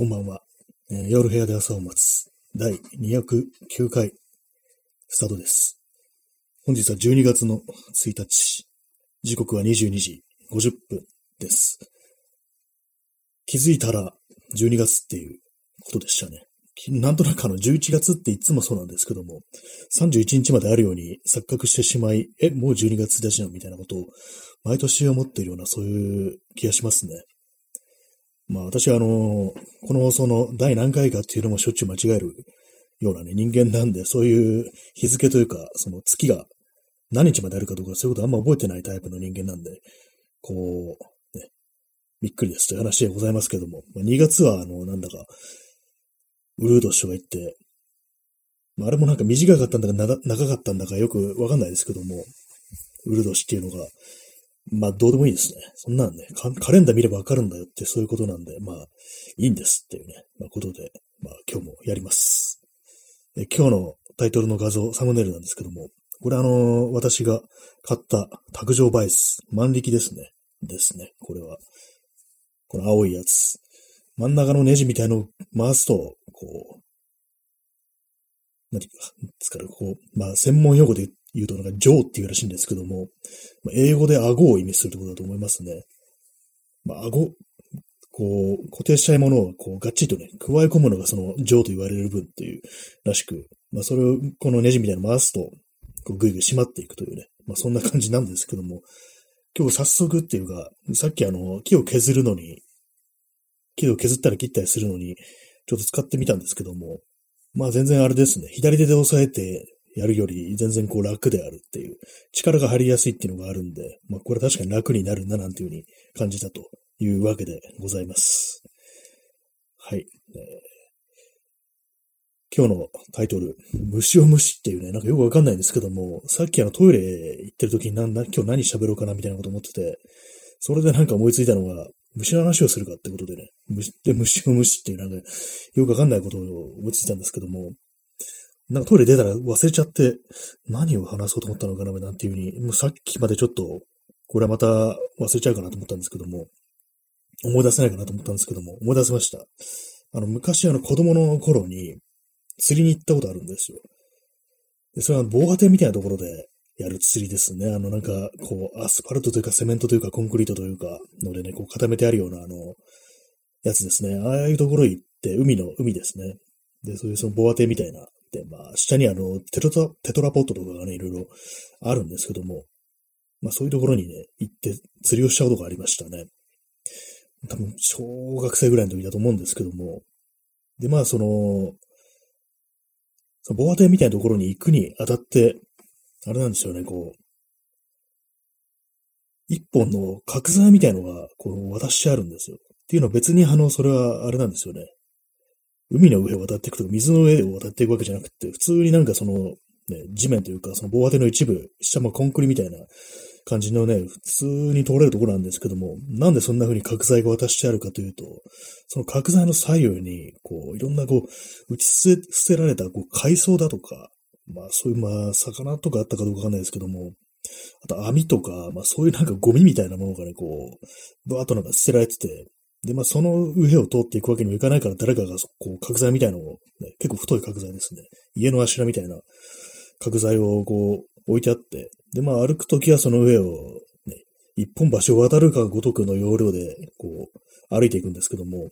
こんばんは。えー夜部屋で朝を待つ。第209回、スタートです。本日は12月の1日。時刻は22時50分です。気づいたら12月っていうことでしたね。なんとなくあの11月っていつもそうなんですけども、31日まであるように錯覚してしまい、え、もう12月1日なみたいなことを毎年思っているようなそういう気がしますね。まあ私はあの、この放送の第何回かっていうのもしょっちゅう間違えるようなね、人間なんで、そういう日付というか、その月が何日まであるかとか、そういうことあんま覚えてないタイプの人間なんで、こう、ね、びっくりですという話でございますけども、ま、2月はあの、なんだか、ウルード氏が言って、まあ、あれもなんか短かったんだか長かったんだかよくわかんないですけども、ウルード氏っていうのが、まあ、どうでもいいですね。そんなんね、カレンダー見ればわかるんだよってそういうことなんで、まあ、いいんですっていうね、まあ、ことで、まあ、今日もやります。え今日のタイトルの画像、サムネイルなんですけども、これあの私が買った卓上バイス、万力ですね。ですね、これは。この青いやつ。真ん中のネジみたいのを回すと、こう、何か、ですから、こう、まあ、専門用語で言うと、なんか、ジョーっていうらしいんですけども、まあ英語で顎を意味するところだと思いますね。まあ、顎、こう、固定したいものを、こう、がっちりとね、加え込むのがその、ジョーと言われる分っていう、らしく、まあ、それを、このネジみたいなの回すと、こう、ぐいぐい締まっていくというね、まあ、そんな感じなんですけども、今日早速っていうか、さっきあの、木を削るのに、木を削ったり切ったりするのに、ちょっと使ってみたんですけども、まあ全然あれですね。左手で押さえてやるより全然こう楽であるっていう、力が入りやすいっていうのがあるんで、まあこれ確かに楽になるななんていうふうに感じたというわけでございます。はい。えー今日のタイトル、虫を虫っていうね、なんかよくわかんないんですけども、さっきあのトイレ行ってる時になんだ、今日何喋ろうかなみたいなこと思ってて、それでなんか思いついたのが、虫の話をするかってことでね、虫で虫を虫っていうなんか、よくわかんないことを思いついたんですけども、なんかトイレ出たら忘れちゃって、何を話そうと思ったのかななんていうふうに、もうさっきまでちょっと、これはまた忘れちゃうかなと思ったんですけども、思い出せないかなと思ったんですけども、思い出せました。あの、昔あの子供の頃に釣りに行ったことあるんですよ。で、それは防波堤みたいなところでやる釣りですね。あの、なんか、こう、アスファルトというか、セメントというか、コンクリートというか、のでね、こう固めてあるような、あの、やつですね。ああいうところ行って、海の、海ですね。で、そういうその防波堤みたいな。で、まあ、下にあの、テトラ、テトラポットとかがね、いろいろあるんですけども、まあ、そういうところにね、行って釣りをしたことがありましたね。多分、小学生ぐらいの時だと思うんですけども、で、まあ、その、その防波堤みたいなところに行くにあたって、あれなんですよね、こう、一本の角材みたいのが、こう、渡してあるんですよ。っていうのは別に、あの、それはあれなんですよね。海の上を渡っていくとか、水の上を渡っていくわけじゃなくて、普通になんかその、ね、地面というか、その防波堤の一部、下もコンクリみたいな感じのね、普通に通れるところなんですけども、なんでそんな風に角材が渡してあるかというと、その角材の左右に、こう、いろんなこう、打ち捨て捨てられた、こう、海藻だとか、まあそういう、まあ、魚とかあったかどうかわかんないですけども、あと網とか、まあそういうなんかゴミみたいなものがね、こう、バーッとなんか捨てられてて、で、まあその上を通っていくわけにもいかないから誰かがこう角材みたいのを、ね、結構太い角材ですね。家の柱みたいな角材をこう置いてあって、で、まあ歩くときはその上をね、一本橋を渡るかごとくの要領でこう歩いていくんですけども、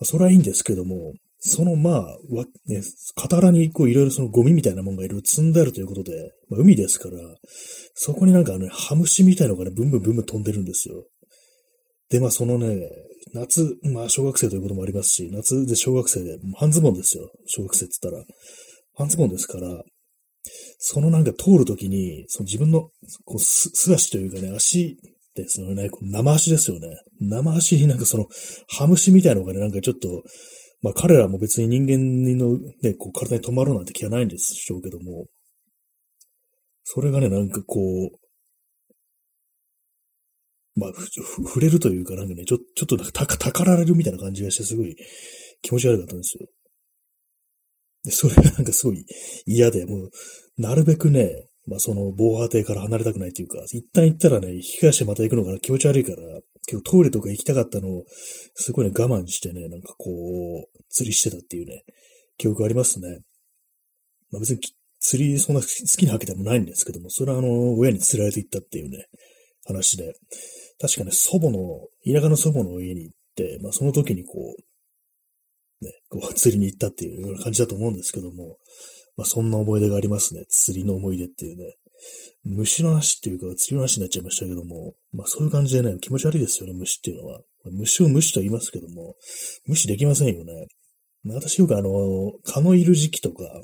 まそれはいいんですけども、そのまあ、わ、ね、傍らにこういろいろそのゴミみたいなものがいろいろ積んであるということで、まあ、海ですから、そこになんかね、ハムシみたいなのがね、ブンブンブンブン飛んでるんですよ。で、まあそのね、夏、まあ小学生ということもありますし、夏で小学生で、半ズボンですよ。小学生って言ったら。半ズボンですから、そのなんか通るときに、その自分のこう素足というかね、足ですよね、生足ですよね。生足になんかその、ハムシみたいなのがね、なんかちょっと、まあ彼らも別に人間のね、こう体に止まるなんて気はないんでしょうけども、それがね、なんかこう、まあ、触れるというかなんかね、ちょ、ちょっとなんかたか、たかられるみたいな感じがしてすごい気持ち悪かったんですよ。で、それがなんかすごい嫌で、もう、なるべくね、まあその防波堤から離れたくないというか、一旦行ったらね、引き返してまた行くのが気持ち悪いから、結構トイレとか行きたかったのを、すごいね、我慢してね、なんかこう、釣りしてたっていうね、記憶ありますね。まあ別に釣りそんな好きなわけでもないんですけども、それはあの、親に釣られて行ったっていうね、話で、確かね、祖母の、田舎の祖母の家に行って、まあその時にこう、ね、こう 釣りに行ったっていうような感じだと思うんですけども、まあそんな思い出がありますね。釣りの思い出っていうね。虫の話っていうか、釣りの話になっちゃいましたけども、まあそういう感じでね、気持ち悪いですよね、虫っていうのは。虫を虫と言いますけども、無視できませんよね。ま私よくあの、蚊のいる時期とか、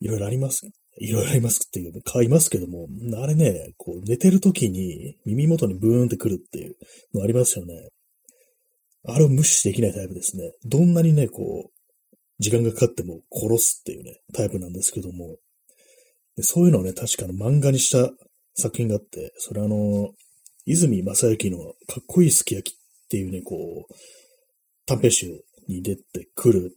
いろいろあります。いろいろありますっていう、蚊いますけども、あれね、こう寝てる時に耳元にブーンってくるっていうのありますよね。あれを無視できないタイプですね。どんなにね、こう、時間がかかっても殺すっていうね、タイプなんですけども、そういうのをね、確かの漫画にした作品があって、それあの、泉正幸のかっこいいすき焼きっていうね、こう、短編集に出てくる、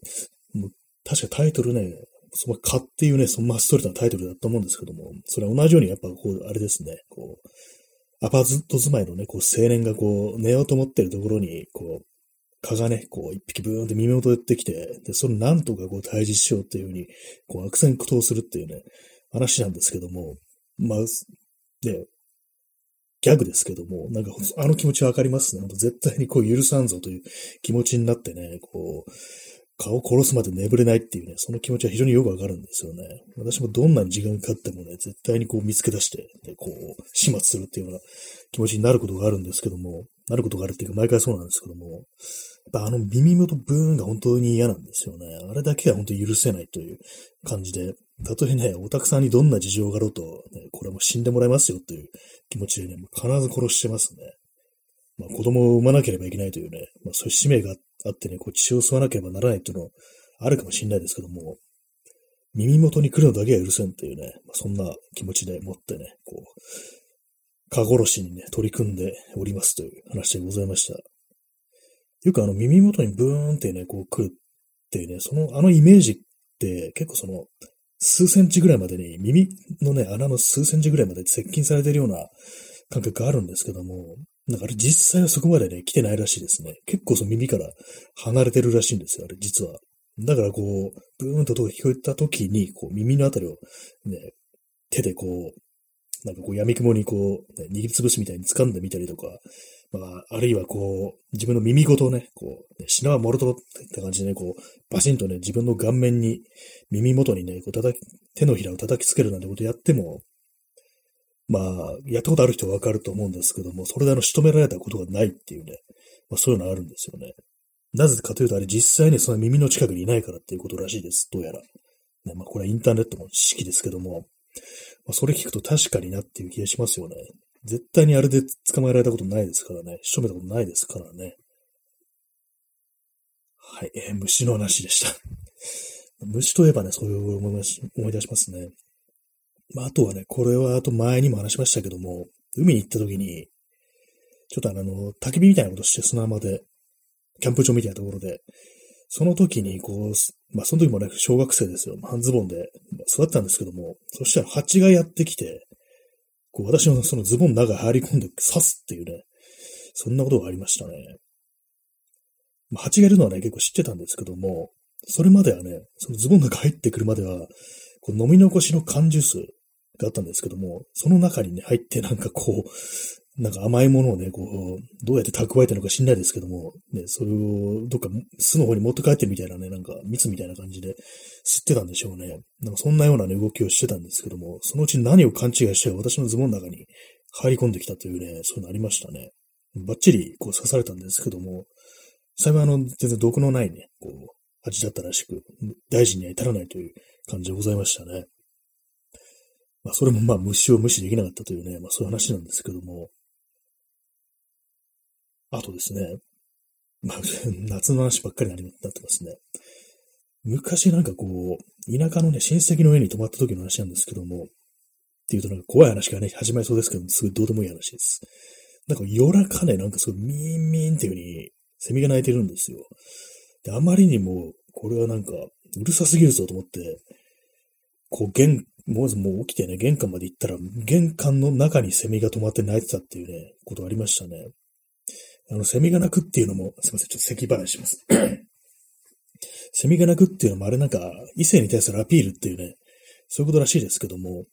もう確かタイトルね、その蚊っていうね、そのまっストレートなタイトルだと思うんですけども、それは同じようにやっぱこう、あれですね、こう、アパート住まいのね、こう、青年がこう、寝ようと思ってるところに、こう、蚊がね、こう、一匹ブーンって耳元でってきて、で、それなんとかこう、退治しようっていうふうに、こう、悪戦苦闘するっていうね、話なんですけども、まあ、ね、ギャグですけども、なんか、あの気持ちわかります？ね。絶対にこう許さんぞという気持ちになってね、こう、顔殺すまで眠れないっていうね、その気持ちは非常によくわかるんですよね。私もどんなに時間かかってもね、絶対にこう見つけ出して、ね、こう、始末するっていうような気持ちになることがあるんですけども、なることがあるっていうか毎回そうなんですけども、やっぱあの耳元ブーンが本当に嫌なんですよね。あれだけは本当に許せないという感じで、たとえね、オタクさんにどんな事情があろうと、ね、これも死んでもらいますよという気持ちでね、必ず殺してますね。まあ子供を産まなければいけないというね、まあそういう使命があってね、こう血を吸わなければならないというのあるかもしれないですけども、耳元に来るのだけは許せんっていうね、まあ、そんな気持ちでもってね、こう、蚊殺しにね、取り組んでおりますという話でございました。よくあの耳元にブーンってね、こう来るっていうね、その、あのイメージって結構その、数センチぐらいまでに、耳のね、穴の数センチぐらいまで接近されてるような感覚があるんですけども、なんかあれ実際はそこまでね、来てないらしいですね。結構その耳から離れてるらしいんですよ、あれ実は。だからこう、ブーンと音が聞こえた時に、こう耳のあたりをね、手でこう、なんかこう闇雲にこう、ね、握りつぶすみたいに掴んでみたりとか、まあ、あるいはこう、自分の耳ごとね、こう、ね、シナワモルトって感じでね、こう、バシンとね、自分の顔面に、耳元にね、こう叩き、手のひらを叩きつけるなんてことやっても、まあ、やったことある人はわかると思うんですけども、それであの、仕留められたことがないっていうね、まあそういうのあるんですよね。なぜかというと、あれ実際にその耳の近くにいないからっていうことらしいです。どうやら。ね、まあこれはインターネットの知識ですけども、まあ、それ聞くと確かになっていう気がしますよね。絶対にあれで捕まえられたことないですからね。仕留めたことないですからね。はい、えー、虫の話でした。虫といえばね、そういう思い思い出しますね。まあ、あとはね、これはあと前にも話しましたけども、海に行った時に、ちょっとあの、焚き火みたいなことして砂浜で、キャンプ場みたいなところで、その時にこう、まあその時もね、小学生ですよ。半ズボンで育ったんですけども、そしたら蜂がやってきて、こう私のそのズボンの中入り込んで刺すっていうね、そんなことがありましたね。まあ、蜂がいるのはね、結構知ってたんですけども、それまではね、そのズボンの中入ってくるまでは、こう飲み残しの缶ジュースがあったんですけども、その中にね、入ってなんかこう、なんか甘いものをね、こう、どうやって蓄えてるのか知んないですけども、ね、それをどっか巣の方に持って帰ってみたいなね、なんか蜜みたいな感じで吸ってたんでしょうね。なんかそんなようなね、動きをしてたんですけども、そのうち何を勘違いして私のズボンの中に入り込んできたというね、そういうのありましたね。バッチリこう刺されたんですけども、幸いあの、全然毒のないね、こう、味だったらしく、大事には至らないという感じでございましたね。まあ、それもまあ、虫を無視できなかったというね、まあ、そういう話なんですけども。あとですね、まあ、夏の話ばっかりになってますね。昔なんかこう、田舎のね、親戚の家に泊まった時の話なんですけども、っていうとなんか怖い話がね、始まりそうですけども、すごいどうでもいい話です。なんか夜中ね、なんかすごいミーンミーンっていう風にセミが鳴いてるんですよ。で、あまりにも、これはなんか、うるさすぎるぞと思って、こう、玄もう、もう起きてね、玄関まで行ったら、玄関の中にセミが止まって泣いてたっていうね、ことありましたね。あの、セミが鳴くっていうのも、すいません、ちょっと咳払いします。セミが鳴くっていうのもあれなんか、異性に対するアピールっていうね、そういうことらしいですけども、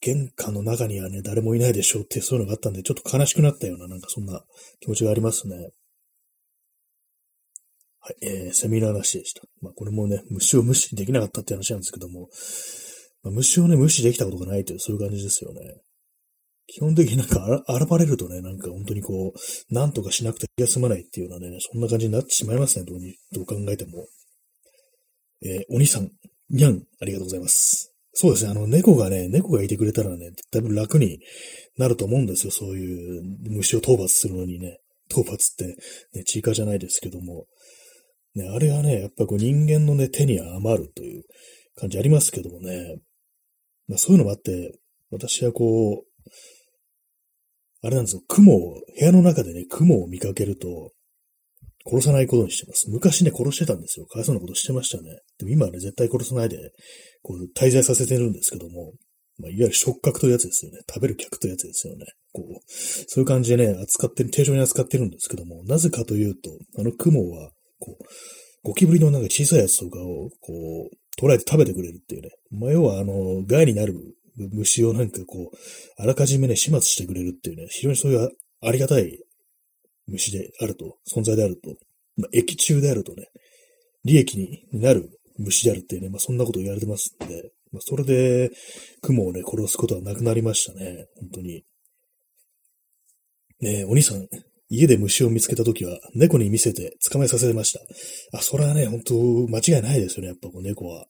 玄関の中にはね、誰もいないでしょうってそういうのがあったんで、ちょっと悲しくなったような、なんかそんな気持ちがありますね。はい、えー、セミの話でした。まあ、これもね、虫を無視できなかったって話なんですけども、まあ、虫をね、無視できたことがないという、そういう感じですよね。基本的になんか、現れるとね、なんか本当にこう、なんとかしなくて気が済まないっていうようなね、そんな感じになってしまいますね、どうに、どう考えても。えー、お兄さん、にゃん、ありがとうございます。そうですね、あの、猫がね、猫がいてくれたらね、だいぶ楽になると思うんですよ、そういう虫を討伐するのにね。討伐って、ね、チーカじゃないですけども。ね、あれはね、やっぱこう人間のね、手に余るという感じありますけどもね。まあ、そういうのもあって、私はこう、あれなんですよ、雲を、部屋の中でね、雲を見かけると、殺さないことにしてます。昔ね、殺してたんですよ。かわいそうなことしてましたね。でも今はね、絶対殺さないで、こう、滞在させてるんですけども、まあ、いわゆる触覚というやつですよね。食べる客というやつですよね。こう、そういう感じでね、扱ってる、定常に扱ってるんですけども、なぜかというと、あの雲は、こう、ゴキブリのなんか小さいやつとかを、こう、捉えて食べてくれるっていうね。まあ、要は、あの、害になる虫をなんかこう、あらかじめね、始末してくれるっていうね、非常にそういうありがたい虫であると、存在であると、まあ、液中であるとね、利益になる虫であるっていうね、まあ、そんなこと言われてますんで、まあ、それで、雲をね、殺すことはなくなりましたね、本当に。ねえ、お兄さん、家で虫を見つけたときは、猫に見せて捕まえさせました。あ、それはね、本当間違いないですよね、やっぱこう猫は。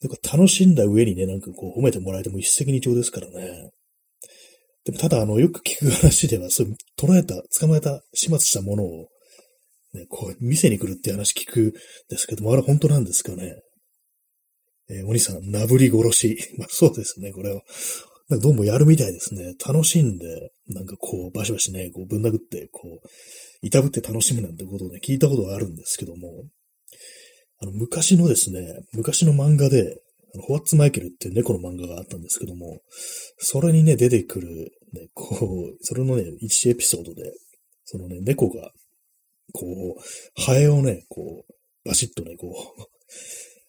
猫楽しんだ上にね、なんかこう褒めてもらえても一石二鳥ですからね。でもただ、あの、よく聞く話では、そういう、捉えた、捕まえた、始末したものを、ね、こう、店に来るって話聞くんですけども、あれ本当なんですかね。えー、お兄さん、なぶり殺し。まあそうですね、これは。なんかどうもやるみたいですね。楽しんで、なんかこう、バシバシね、こう、ぶん殴って、こう、いたぶって楽しむなんてことをね、聞いたことがあるんですけども、あの、昔のですね、昔の漫画で、ホワッツマイケルっていう猫の漫画があったんですけども、それにね、出てくる、ね、こう、それのね、一エピソードで、そのね、猫が、こう、ハエをね、こう、バシッとね、こう、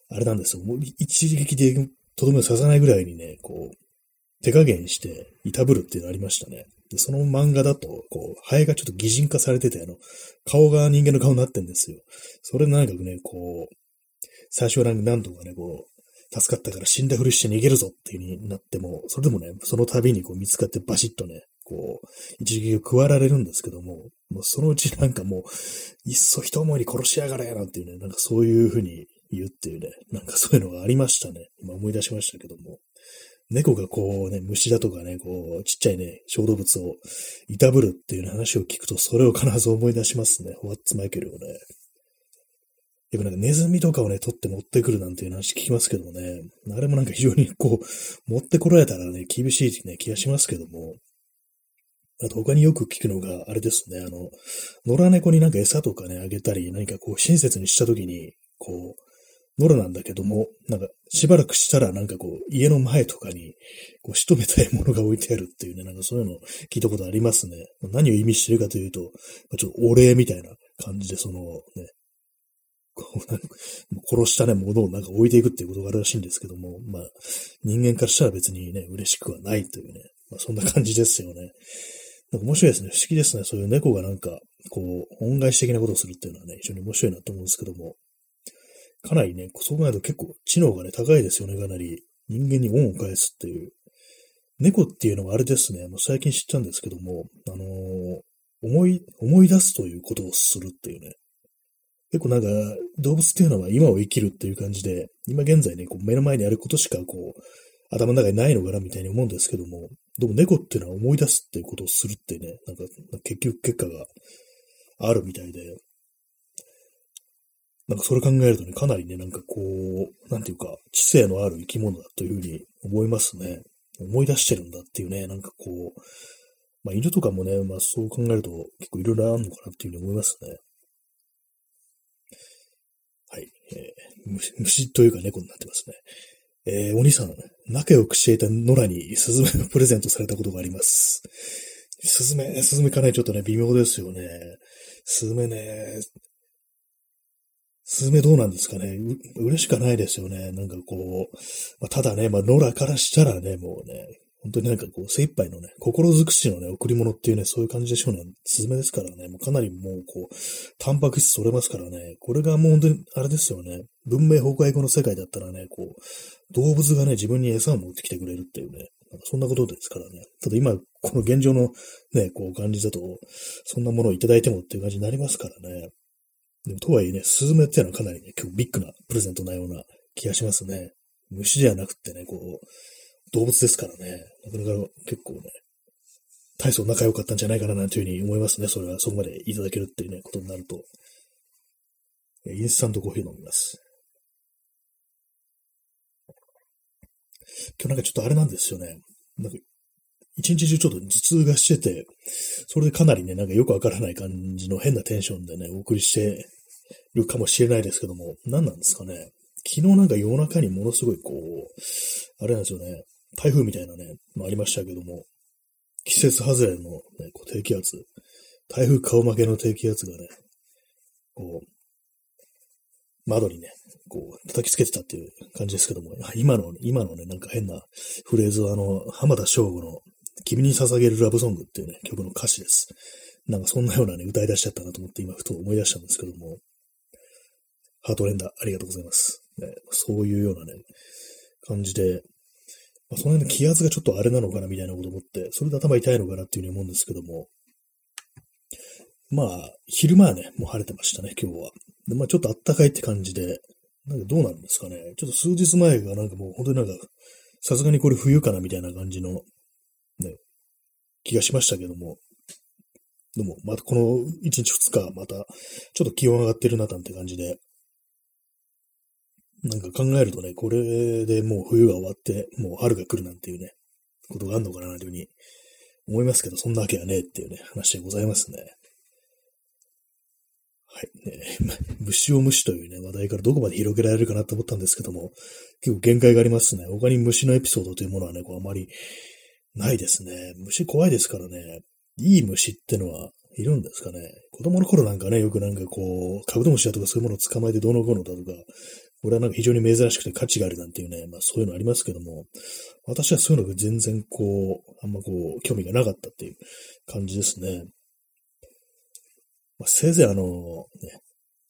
あれなんですよ。もう一撃でとどめを刺さないぐらいにね、こう、手加減して、いたぶるっていうのありましたね。で、その漫画だと、こう、ハエがちょっと擬人化されてて、あの、顔が人間の顔になってんですよ。それなんかね、こう、最初は何度かね、こう、助かったから死んだふりして逃げるぞっていう風になっても、それでもね、その度にこう見つかってバシッとね、こう、一撃を食わられるんですけども、もうそのうちなんかもう、いっそ一思いに殺しやがれなんていうね、なんかそういう風に言うっていうね、なんかそういうのがありましたね。今思い出しましたけども。猫がこうね、虫だとかね、こう、ちっちゃいね、小動物をいたぶるっていう話を聞くと、それを必ず思い出しますね。ホワッツマイケルをね。やっぱなんかネズミとかをね、取って持ってくるなんていう話聞きますけどもね、あれもなんか非常にこう、持ってこられたらね、厳しいね、気がしますけども、あと他によく聞くのが、あれですね、あの、野良猫になんか餌とかね、あげたり、何かこう、親切にしたときに、こう、野良なんだけども、なんか、しばらくしたらなんかこう、家の前とかに、こう、仕留めたいものが置いてあるっていうね、なんかそういうの聞いたことありますね。何を意味してるかというと、ちょっとお礼みたいな感じで、そのね、こうなんか殺したね、ものをなんか置いていくっていうことがあるらしいんですけども、まあ、人間からしたら別にね、嬉しくはないというね、まあ、そんな感じですよね。なんか面白いですね。不思議ですね。そういう猫がなんか、こう、恩返し的なことをするっていうのはね、非常に面白いなと思うんですけども、かなりね、そう考えると結構知能がね、高いですよね、かなり。人間に恩を返すっていう。猫っていうのはあれですね、もう最近知ったんですけども、あのー、思い、思い出すということをするっていうね。結構なんか、動物っていうのは今を生きるっていう感じで、今現在ね、こう目の前にあることしかこう、頭の中にないのかなみたいに思うんですけども、でも猫っていうのは思い出すっていうことをするってね、なんか結局結果があるみたいで、なんかそれ考えるとね、かなりね、なんかこう、なんていうか、知性のある生き物だというふうに思いますね。思い出してるんだっていうね、なんかこう、まあ犬とかもね、まあそう考えると結構いろいろあるのかなっていうふうに思いますね。はい。えー、虫というか猫になってますね。えー、お兄さん、仲良くしていた野良にスズメをプレゼントされたことがあります。スズメ、スズメかなりちょっとね、微妙ですよね。スズメね、スズメどうなんですかねう、嬉しくないですよね。なんかこう、まあ、ただね、まあ、野良からしたらね、もうね、本当になんかこう、精一杯のね、心尽くしのね、贈り物っていうね、そういう感じでしょうね。スズメですからね、もうかなりもうこう、タンパク質取れますからね、これがもう本当に、あれですよね、文明崩壊後の世界だったらね、こう、動物がね、自分に餌を持ってきてくれるっていうね、そんなことですからね。ただ今、この現状のね、こう感じだと、そんなものをいただいてもっていう感じになりますからね。とはいえね、スズメっていうのはかなりね、結構ビッグなプレゼントなような気がしますね。虫ではなくてね、こう、動物ですからね、なかなか結構ね、大層仲良かったんじゃないかななんていうふうに思いますね。それはそこまでいただけるっていうね、ことになると。インスタントコーヒー飲みます。今日なんかちょっとあれなんですよね。なんか、一日中ちょっと頭痛がしてて、それでかなりね、なんかよくわからない感じの変なテンションでね、お送りしてるかもしれないですけども、何なんですかね。昨日なんか夜中にものすごいこう、あれなんですよね、台風みたいなね、まあ、ありましたけども、季節外れの、ね、こう低気圧、台風顔負けの低気圧がね、こう、窓にね、こう、叩きつけてたっていう感じですけども、今の、今のね、なんか変なフレーズは、あの、浜田省吾の、君に捧げるラブソングっていうね、曲の歌詞です。なんかそんなようなね、歌い出しちゃったなと思って今、ふと思い出したんですけども、ハートレンダー、ありがとうございます。ね、そういうようなね、感じで、まあ、その辺の気圧がちょっとあれなのかなみたいなこと思って、それで頭痛いのかなっていうふうに思うんですけども、まあ、昼間はね、もう晴れてましたね、今日は。で、まあちょっと暖かいって感じで、なんかどうなんですかね。ちょっと数日前がなんかもう本当になんか、さすがにこれ冬かなみたいな感じの、気がしましたけども。でも、またこの1日2日、また、ちょっと気温上がってるな、なんて感じで。なんか考えるとね、これでもう冬が終わって、もう春が来るなんていうね、ことがあるのかな、というふうに思いますけど、そんなわけはねえっていうね、話でございますね。はい。ね、虫を虫というね、話題からどこまで広げられるかなと思ったんですけども、結構限界がありますね。他に虫のエピソードというものはね、こうあまりないですね。虫怖いですからね。いい虫ってのはいるんですかね。子供の頃なんかね、よくなんかこう、カブトムシだとかそういうものを捕まえてどうのこうのだとか、これはなんか非常に珍しくて価値があるなんていうね、まあそういうのありますけども、私はそういうのが全然こう、あんまこう、興味がなかったっていう感じですね。まあ、せいぜいあの、ね、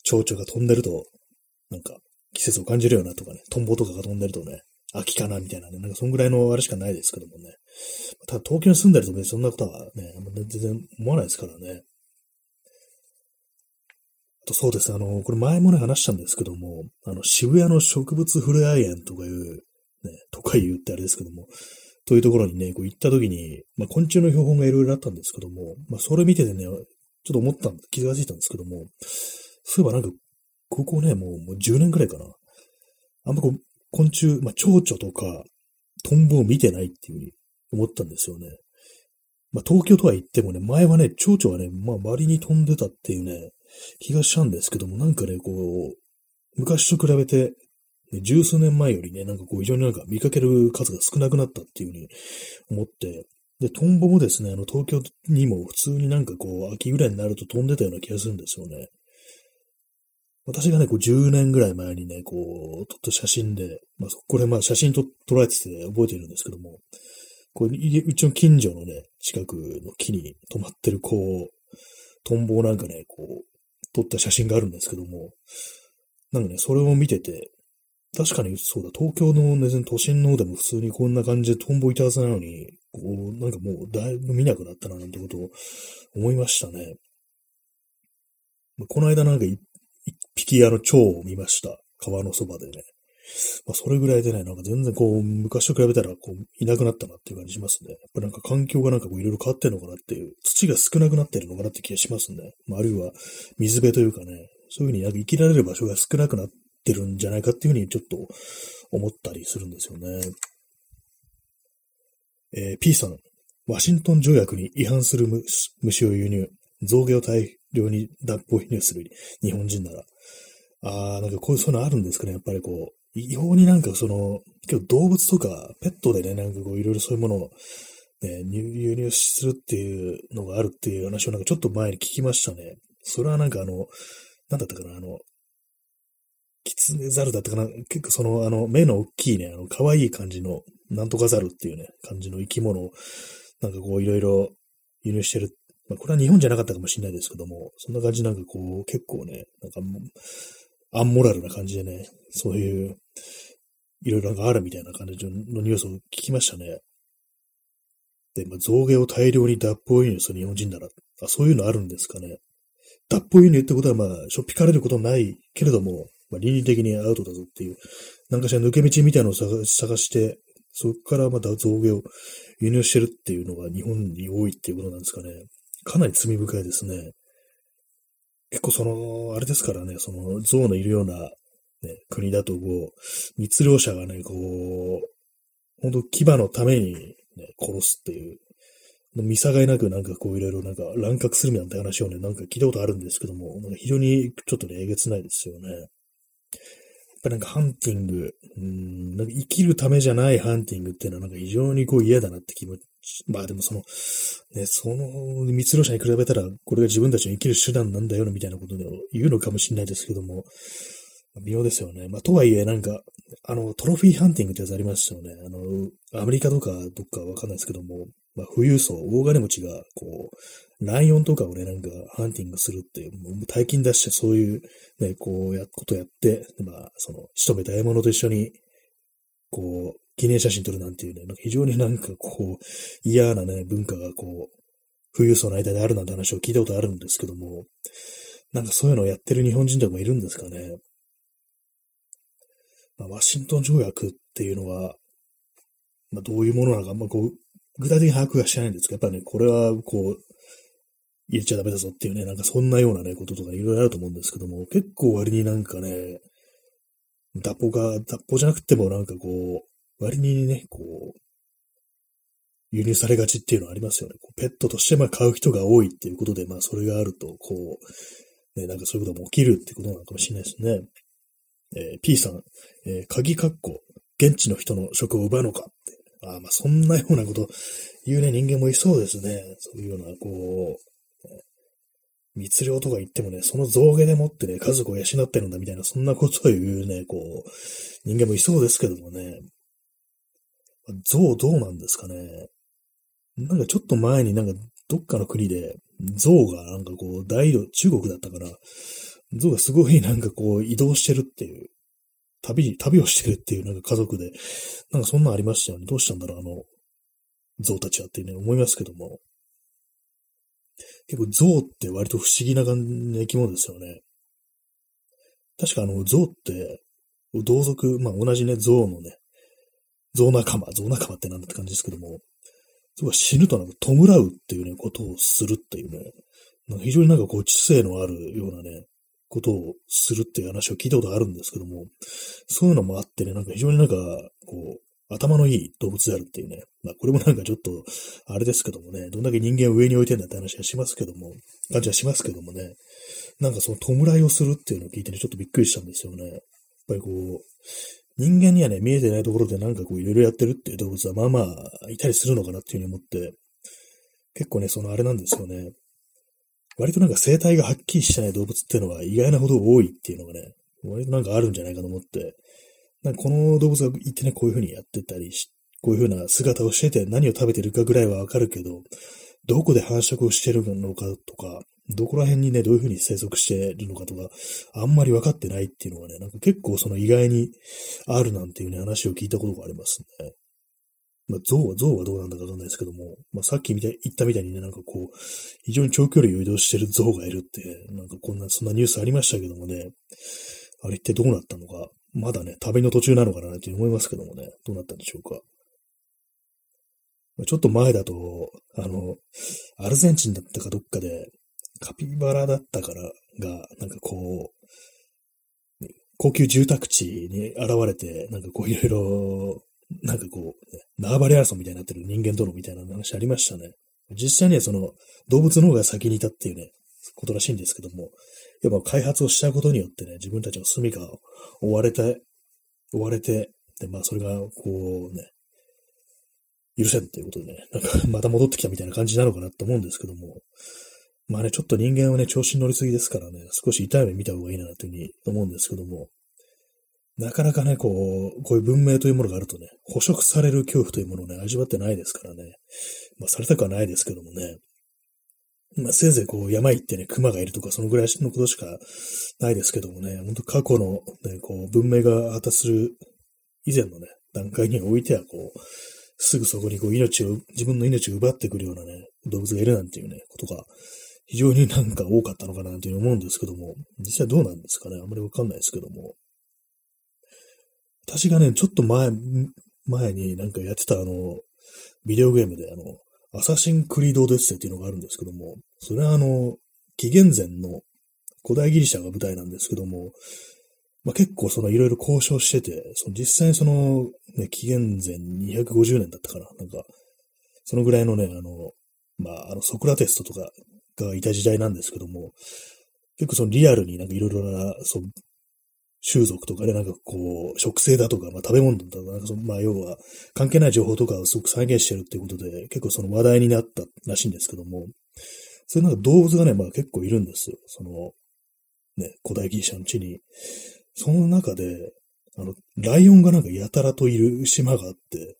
蝶々が飛んでると、なんか、季節を感じるようなとかね、トンボとかが飛んでるとね、秋かなみたいなね、なんかそんぐらいのあれしかないですけどもね。ただ東京に住んでると別にそんなことはね、全然思わないですからね。あとそうです、あの、これ前もね話したんですけども、あの、渋谷の植物ふれあい園とかいう、ね、とか言うってあれですけども、というところにね、こう行った時に、まあ昆虫の標本がいろいろあったんですけども、まあそれ見ててね、ちょっと思ったん気がついたんですけども、そういえばなんか、ここね、もうもう10年くらいかな。あんまこう、昆虫、まあ、蝶々とか、トンボを見てないっていうふうに思ったんですよね。まあ、東京とは言ってもね、前はね、蝶々はね、まあ、周りに飛んでたっていうね、気がしたんですけども、なんかね、こう、昔と比べて、ね、十数年前よりね、なんかこう、非常になんか見かける数が少なくなったっていうふうに思って、で、トンボもですね、あの、東京にも普通になんかこう、秋ぐらいになると飛んでたような気がするんですよね。私がね、こう、10年ぐらい前にね、こう、撮った写真で、まあ、これまあ、写真と捉えてて覚えてるんですけども、こう、うちの近所のね、近くの木に止まってる、こう、トンボなんかね、こう、撮った写真があるんですけども、なんかね、それを見てて、確かにそうだ、東京のね、都心の方でも普通にこんな感じでトンボいたはずなのに、こう、なんかもうだいぶ見なくなったななんてことを思いましたね。この間なんか一匹あの蝶を見ました。川のそばでね。まあ、それぐらいでね、なんか全然こう、昔と比べたらこう、いなくなったなっていう感じしますね。やっぱなんか環境がなんかこう、いろいろ変わってるのかなっていう、土が少なくなってるのかなって気がしますね。まあ、あるいは水辺というかね、そういうふうになんか生きられる場所が少なくなってるんじゃないかっていうふうにちょっと思ったりするんですよね。えー、P さん、ワシントン条約に違反する虫を輸入、象牙を大量に脱法輸入する日本人なら。ああ、なんかこういうそういうのあるんですかね。やっぱりこう、異様になんかその、結構動物とかペットでね、なんかこういろいろそういうものを、ね、輸入するっていうのがあるっていう話をなんかちょっと前に聞きましたね。それはなんかあの、なんだったかな、あの、キツネザルだったかな、結構その、あの、目の大きいね、あの、可愛い感じの、なんとかザルっていうね、感じの生き物を、なんかこういろいろ輸入してる。まあ、これは日本じゃなかったかもしれないですけども、そんな感じなんかこう、結構ね、なんかアンモラルな感じでね、そういう、いろいろなんかあるみたいな感じのニュースを聞きましたね。で、まあ、象牙を大量に脱法輸入する日本人なら、あ、そういうのあるんですかね。脱法輸入ってことは、まあ、しょっぴかれることないけれども、まあ、倫理的にアウトだぞっていう、なんかしら抜け道みたいなのを探して、そこからまた象牙を輸入してるっていうのが日本に多いっていうことなんですかね。かなり罪深いですね。結構その、あれですからね、その象のいるような、ね、国だとこう、密漁者がね、こう、本当牙のために、ね、殺すっていう、見境なくなんかこういろいろなんか乱獲するみたいな話をね、なんか聞いたことあるんですけども、なんか非常にちょっとね、えげつないですよね。ぱなんかハンティング、うん、なんか生きるためじゃないハンティングっていうのはなんか非常にこう嫌だなって気持ち、まあでもその、ね、その密漁者に比べたらこれが自分たちの生きる手段なんだよみたいなことを言うのかもしれないですけども、微妙ですよね。まあとはいえなんか、あの、トロフィーハンティングってやつありますよね。あの、アメリカとかどっかわかんないですけども、まあ、富裕層、大金持ちが、こう、ライオンとかをね、なんか、ハンティングするっていう、もう大金出してそういう、ね、こう、や、ことやって、まあ、その、仕留めた獲物と一緒に、こう、記念写真撮るなんていうね、非常になんかこう、嫌なね、文化がこう、富裕層の間であるなんて話を聞いたことあるんですけども、なんかそういうのをやってる日本人とかもいるんですかね。まあ、ワシントン条約っていうのは、まあ、どういうものなのか、まあ、こう、具体的に把握はしてないんですけど、やっぱね、これはこう、入れちゃダメだぞっていうね、なんかそんなようなね、こととかいろいろあると思うんですけども、結構割になんかね、脱法が、脱法じゃなくてもなんかこう、割にね、こう、輸入されがちっていうのはありますよね。こうペットとしてまあ買う人が多いっていうことで、まあそれがあると、こう、ね、なんかそういうことも起きるってことなのかもしれないですね。えー、P さん、えー、鍵括弧、現地の人の職を奪うのかってあまあ、そんなようなこと言うね、人間もいそうですね。そういうような、こう、密漁とか言ってもね、その象牙でもってね、家族を養ってるんだみたいな、そんなことを言うね、こう、人間もいそうですけどもね。象どうなんですかね。なんかちょっと前になんかどっかの国で象がなんかこう大移動中国だったから、象がすごいなんかこう移動してるっていう旅、旅をしてるっていうなんか家族で、なんかそんなんありましたよね。どうしたんだろう、あの、象たちはっていうね、思いますけども。結構象って割と不思議な感じの生き物ですよね。確かあの、象って、同族、まあ同じね、象のね、象仲間、象仲間ってなんだって感じですけども、象が死ぬとなんか弔うっていうね、ことをするっていうね、非常になんかこう知性のあるようなね、ことをするっていう話を聞いたことあるんですけども、そういうのもあってね、なんか非常になんか、こう、頭のいい動物であるっていうね。まあこれもなんかちょっと、あれですけどもね、どんだけ人間を上に置いてんだって話はしますけども、感じはしますけどもね、なんかその弔いをするっていうのを聞いてね、ちょっとびっくりしたんですよね。やっぱりこう、人間にはね、見えてないところでなんかこういろいろやってるっていう動物はまあまあいたりするのかなっていうふうに思って、結構ね、そのあれなんですよね。割となんか生態がはっきりしてない動物っていうのは意外なほど多いっていうのがね、割となんかあるんじゃないかと思って、なんかこの動物がいてね、こういう風にやってたりし、こういう風な姿をしてて何を食べてるかぐらいはわかるけど、どこで繁殖をしてるのかとか、どこら辺にね、どういう風に生息してるのかとか、あんまり分かってないっていうのがね、なんか結構その意外にあるなんていうね、話を聞いたことがありますね。まあ、象は、象はどうなんだかわかんないですけども、まあ、さっきみたい、言ったみたいにね、なんかこう、非常に長距離を移動してる象がいるって、なんかこんな、そんなニュースありましたけどもね、あれってどうなったのか、まだね、旅の途中なのかなって思いますけどもね、どうなったんでしょうか。ちょっと前だと、あの、アルゼンチンだったかどっかで、カピバラだったからが、なんかこう、高級住宅地に現れて、なんかこういろいろなんかこう、ね、縄張り争いみたいになってる人間とのみたいな話ありましたね。実際にはその動物の方が先にいたっていうね、ことらしいんですけども、やっぱ開発をしたことによってね、自分たちの住みかを追われた追われて、で、まあそれが、こうね、許せんっていうことでね、なんかまた戻ってきたみたいな感じなのかなと思うんですけども、まあね、ちょっと人間はね、調子に乗りすぎですからね、少し痛い目見た方がいいなというふうに思うんですけども、なかなかね、こう、こういう文明というものがあるとね、捕食される恐怖というものをね、味わってないですからね。まあ、されたくはないですけどもね。まあ、せいぜいこう、山行ってね、熊がいるとか、そのぐらいのことしかないですけどもね、本当過去のね、こう、文明が果たする以前のね、段階においては、こう、すぐそこにこう、命を、自分の命を奪ってくるようなね、動物がいるなんていうね、ことが、非常になんか多かったのかなという思うんですけども、実際どうなんですかね、あんまりわかんないですけども。私がね、ちょっと前、前になんかやってたあの、ビデオゲームであの、アサシンクリードデッセっていうのがあるんですけども、それはあの、紀元前の古代ギリシャが舞台なんですけども、まあ、結構そのいろいろ交渉してて、その実際その、ね、紀元前250年だったかな、なんか、そのぐらいのね、あの、まあ、あの、ソクラテストとかがいた時代なんですけども、結構そのリアルになんかいろいろな、そう、種族とかね、なんかこう、食性だとか、まあ食べ物だとか、なんかその、まあ要は、関係ない情報とかをすごく再現してるっていうことで、結構その話題になったらしいんですけども、そういうなんか動物がね、まあ結構いるんですよ。その、ね、古代ギリシャの地に。その中で、あの、ライオンがなんかやたらといる島があって、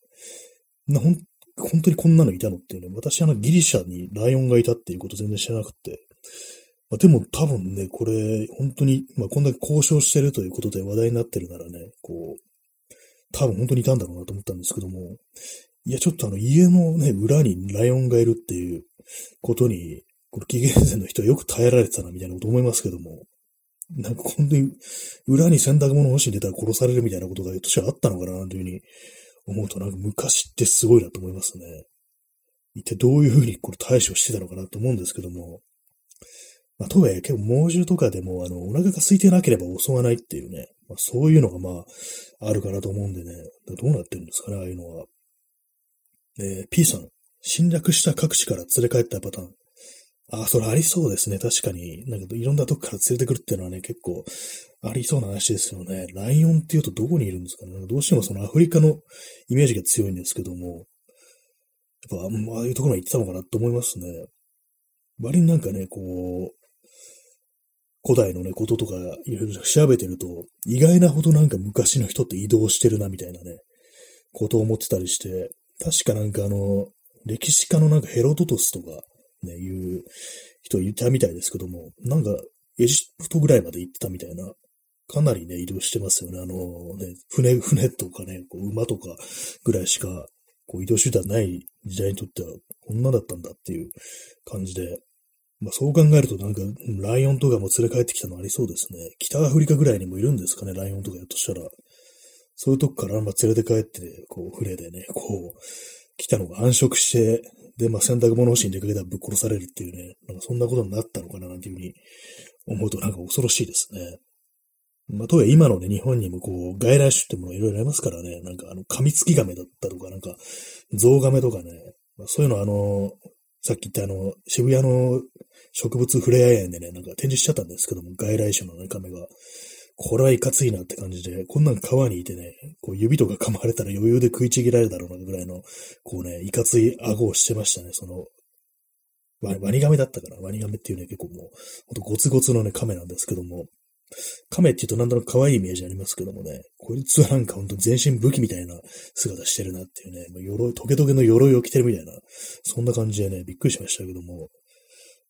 な、ほん、本当にこんなのいたのっていうね、私あのギリシャにライオンがいたっていうこと全然知らなくて、まあ、でも多分ね、これ、本当に、まあ、こんだけ交渉してるということで話題になってるならね、こう、多分本当にいたんだろうなと思ったんですけども、いや、ちょっとあの、家のね、裏にライオンがいるっていうことに、この紀元前の人はよく耐えられてたな、みたいなこと思いますけども、なんか本当に、裏に洗濯物干しに出たら殺されるみたいなことがひょっとしたらあったのかな、というふうに思うと、なんか昔ってすごいなと思いますね。一体どういうふうにこれ対処してたのかなと思うんですけども、まあ、とはいえ、結構猛獣とかでも、あの、お腹が空いてなければ襲わないっていうね、まあ、そういうのがまあ、あるかなと思うんでね、どうなってるんですかね、ああいうのは。えー、P さん、侵略した各地から連れ帰ったパターン。あ、それありそうですね。確かに。なんかいろんなとこから連れてくるっていうのはね、結構ありそうな話ですよね。ライオンっていうとどこにいるんですかね。どうしてもそのアフリカのイメージが強いんですけども、やっぱああいうところに行ってたのかなと思いますね。割になんかね、こう、古代のね、こととかいろいろ調べてると、意外なほどなんか昔の人って移動してるなみたいなね、ことを思ってたりして、確かなんかあの、歴史家のなんかヘロドトスとかね、いう人いたみたいですけども、なんかエジプトぐらいまで行ってたみたいな、かなりね、移動してますよね。あのね、船、船とかね、こう馬とかぐらいしか、こう移動手段ない時代にとっては、こんなだったんだっていう感じで、まあ、そう考えるとなんか、ライオンとかも連れ帰ってきたのありそうですね。北アフリカぐらいにもいるんですかね、ライオンとかやっとしたら。そういうとこから、まあ、連れて帰って、こう、船でね、こう、来たのが繁殖して、で、まあ、洗濯物干しに出かけたらぶっ殺されるっていうね、なんかそんなことになったのかな、なんていうふうに思うとなんか恐ろしいですね。まあ、とはいえ今のね、日本にもこう、外来種ってものいろいろありますからね、なんかあの、噛みつき亀だったとか、なんか、ゾウガメとかね、まあ、そういうのあの、さっき言ったあの、渋谷の植物ふれあい園でね、なんか展示しちゃったんですけども、外来種のね、亀が。これはいかついなって感じで、こんなん川にいてね、こう指とか噛まれたら余裕で食いちぎられるだろうなぐらいの、こうね、いかつい顎をしてましたね、その、ワニガメだったかな。ワニガメっていうね、結構もう、ほんとゴツゴツのね、亀なんですけども、亀って言うとなんだろう可愛いイメージありますけどもね、こいつはなんかほんと全身武器みたいな姿してるなっていうね、もう鎧、トゲトゲの鎧を着てるみたいな、そんな感じでね、びっくりしましたけども、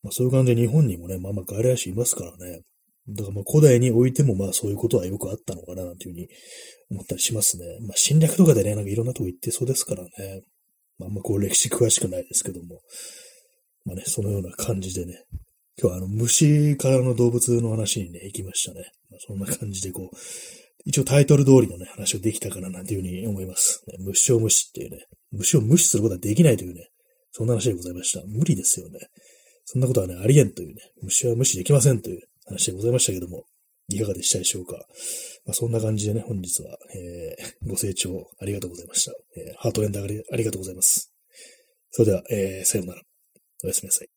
まあそういう感じで日本にもね、まあまあ外来種いますからね、だからまあ古代においてもまあそういうことはよくあったのかななんていうふうに思ったりしますね。まあ侵略とかでね、なんかいろんなとこ行ってそうですからね。まああんまこう歴史詳しくないですけども。まあね、そのような感じでね。今日はあの虫からの動物の話にね、行きましたね。まあ、そんな感じでこう、一応タイトル通りのね、話をできたかななんていうふうに思います。ね、虫を無視っていうね、虫を無視することはできないというね、そんな話でございました。無理ですよね。そんなことはね、ありえんというね、虫は無視できませんという話でございましたけども、いかがでしたでしょうか。まあ、そんな感じでね、本日は、えー、ご清聴ありがとうございました。えー、ハートエンダーありがとうございます。それでは、えー、さようなら。おやすみなさい。